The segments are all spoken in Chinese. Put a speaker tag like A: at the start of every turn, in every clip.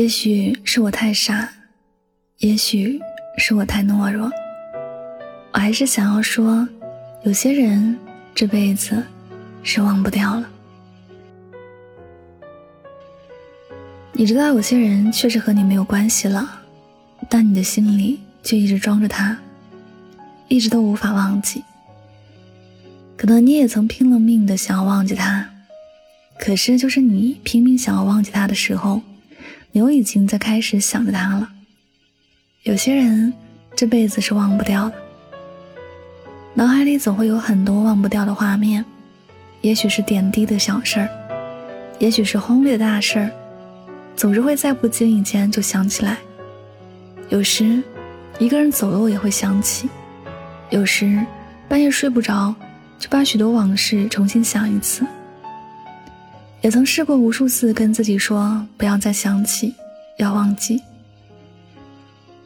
A: 也许是我太傻，也许是我太懦弱，我还是想要说，有些人这辈子是忘不掉了。你知道，有些人确实和你没有关系了，但你的心里却一直装着他，一直都无法忘记。可能你也曾拼了命的想要忘记他，可是就是你拼命想要忘记他的时候，你又已经在开始想着他了。有些人这辈子是忘不掉的，脑海里总会有很多忘不掉的画面，也许是点滴的小事儿，也许是轰烈的大事儿，总是会在不经意间就想起来。有时，一个人走路也会想起，有时半夜睡不着。就把许多往事重新想一次，也曾试过无数次跟自己说不要再想起，要忘记。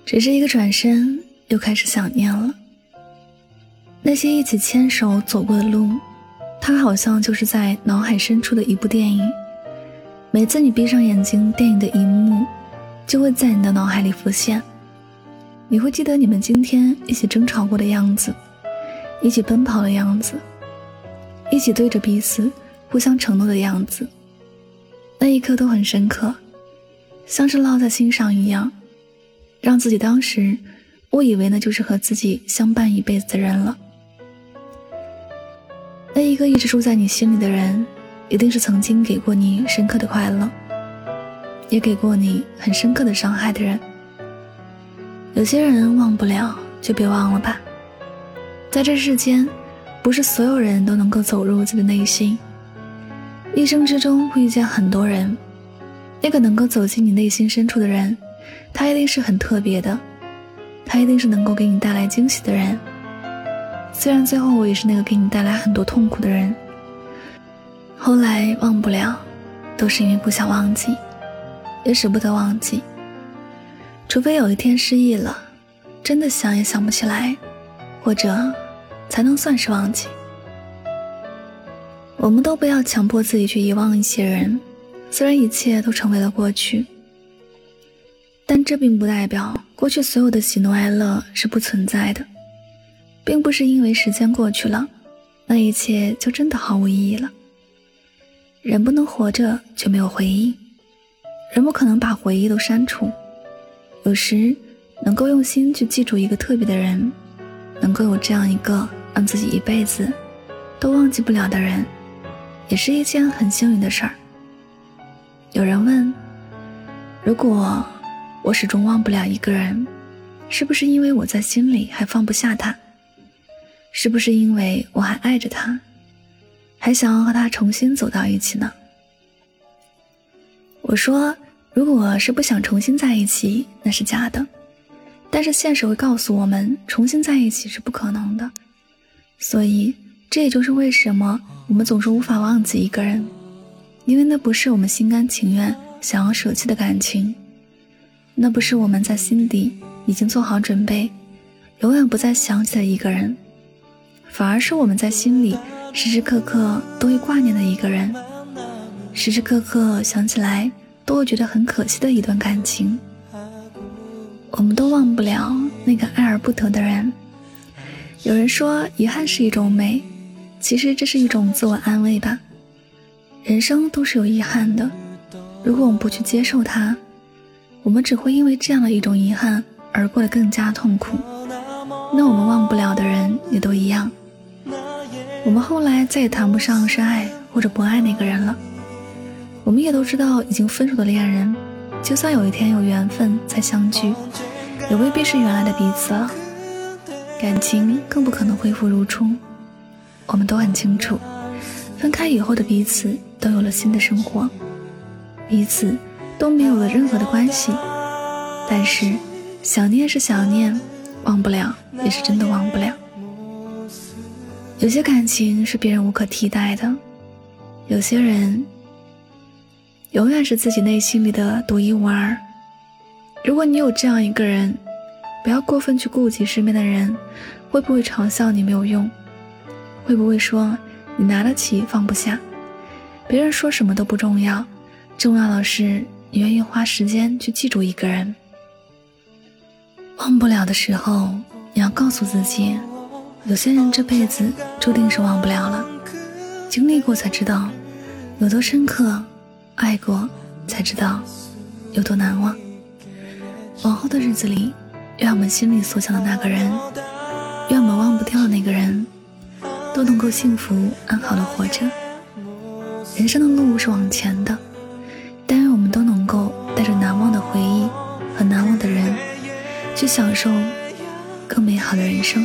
A: 只是一个转身，又开始想念了。那些一起牵手走过的路，它好像就是在脑海深处的一部电影。每次你闭上眼睛，电影的一幕就会在你的脑海里浮现。你会记得你们今天一起争吵过的样子。一起奔跑的样子，一起对着彼此互相承诺的样子，那一刻都很深刻，像是烙在心上一样，让自己当时误以为那就是和自己相伴一辈子的人了。那一个一直住在你心里的人，一定是曾经给过你深刻的快乐，也给过你很深刻的伤害的人。有些人忘不了，就别忘了吧。在这世间，不是所有人都能够走入自己的内心。一生之中会遇见很多人，那个能够走进你内心深处的人，他一定是很特别的，他一定是能够给你带来惊喜的人。虽然最后我也是那个给你带来很多痛苦的人，后来忘不了，都是因为不想忘记，也舍不得忘记。除非有一天失忆了，真的想也想不起来，或者。才能算是忘记。我们都不要强迫自己去遗忘一些人，虽然一切都成为了过去，但这并不代表过去所有的喜怒哀乐是不存在的，并不是因为时间过去了，那一切就真的毫无意义了。人不能活着就没有回忆，人不可能把回忆都删除。有时，能够用心去记住一个特别的人，能够有这样一个。让自己一辈子都忘记不了的人，也是一件很幸运的事儿。有人问：如果我始终忘不了一个人，是不是因为我在心里还放不下他？是不是因为我还爱着他，还想要和他重新走到一起呢？我说：如果是不想重新在一起，那是假的。但是现实会告诉我们，重新在一起是不可能的。所以，这也就是为什么我们总是无法忘记一个人，因为那不是我们心甘情愿想要舍弃的感情，那不是我们在心底已经做好准备，永远不再想起的一个人，反而是我们在心里时时刻刻都会挂念的一个人，时时刻刻想起来都会觉得很可惜的一段感情。我们都忘不了那个爱而不得的人。有人说，遗憾是一种美，其实这是一种自我安慰吧。人生都是有遗憾的，如果我们不去接受它，我们只会因为这样的一种遗憾而过得更加痛苦。那我们忘不了的人也都一样，我们后来再也谈不上是爱或者不爱那个人了。我们也都知道，已经分手的恋人，就算有一天有缘分再相聚，也未必是原来的彼此了。感情更不可能恢复如初，我们都很清楚，分开以后的彼此都有了新的生活，彼此都没有了任何的关系。但是，想念是想念，忘不了也是真的忘不了。有些感情是别人无可替代的，有些人永远是自己内心里的独一无二。如果你有这样一个人。不要过分去顾及身边的人，会不会嘲笑你没有用？会不会说你拿得起放不下？别人说什么都不重要，重要的是你愿意花时间去记住一个人。忘不了的时候，你要告诉自己，有些人这辈子注定是忘不了了。经历过才知道有多深刻，爱过才知道有多难忘。往后的日子里，愿我们心里所想的那个人，愿我们忘不掉的那个人，都能够幸福安好的活着。人生的路是往前的，但愿我们都能够带着难忘的回忆和难忘的人，去享受更美好的人生。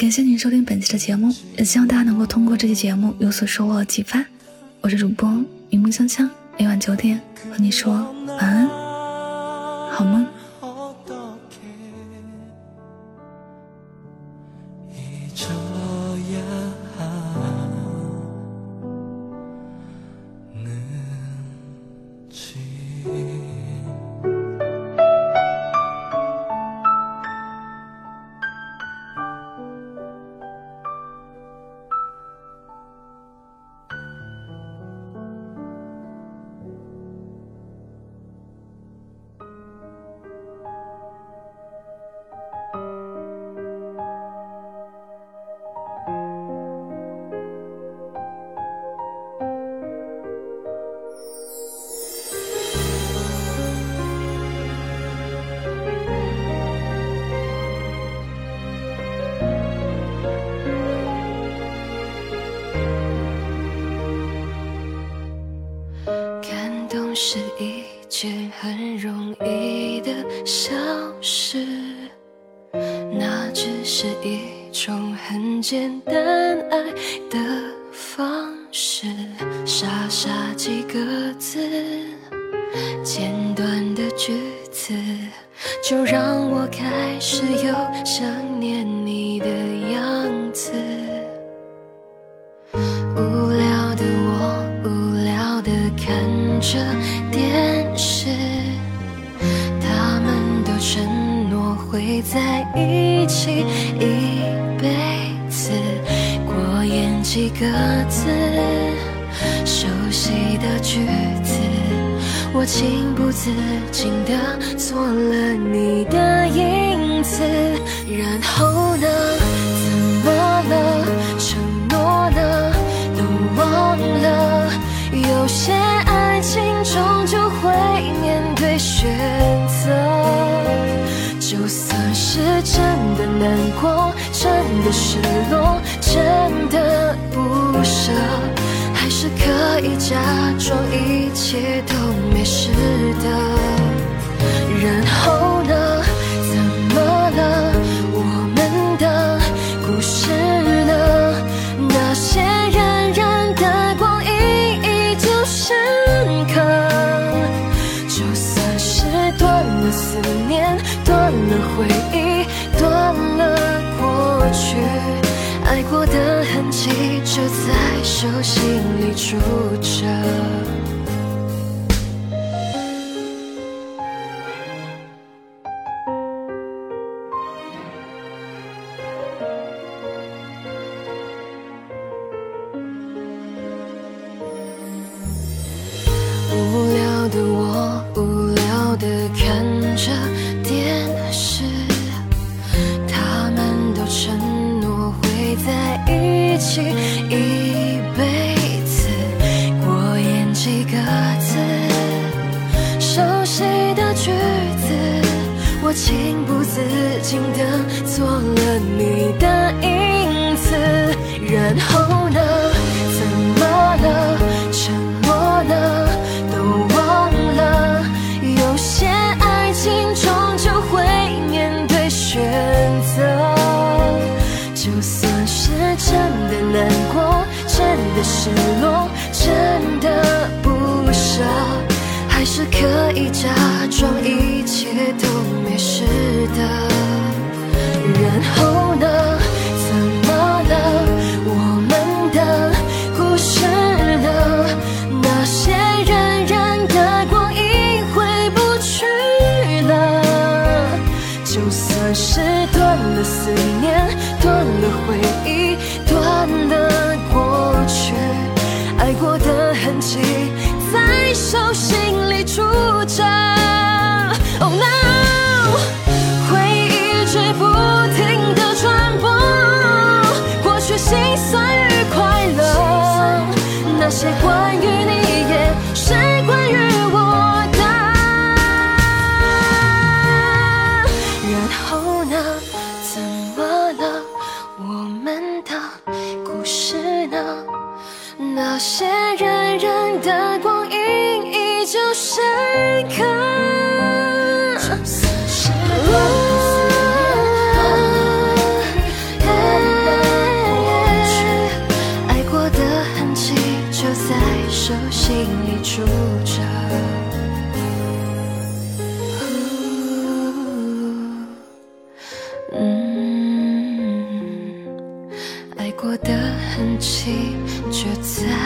A: 感谢您收听本期的节目，也希望大家能够通过这期节目有所收获和启发。我是主播云梦香香，每晚九点和你说晚安，好梦。
B: 一件很容易的消失，那只是一种很简单爱的方式，傻傻几个字，简短的句子，就让我开始有想念你的样子。几个字，熟悉的句子，我情不自禁地做了你的影子，然后呢？怎么了？承诺呢？都忘了？有些爱情终究会面对雪真的难过，真的失落，真的不舍，还是可以假装一切都没事的。然后呢？怎么了？我们的故事呢？那些冉冉的光阴依旧深刻。就算是断了思念。断了回忆，心里住着无聊的我无自禁地做了。假装一切都没事的，然后呢？怎么了？我们的故事呢？那些人人的光阴回不去了，就算是断了思念，断了回忆，断了过去，爱过的痕迹在手心那些人人的光影依旧深刻。爱过的痕迹就在手心里住着。嗯，爱过的痕迹就在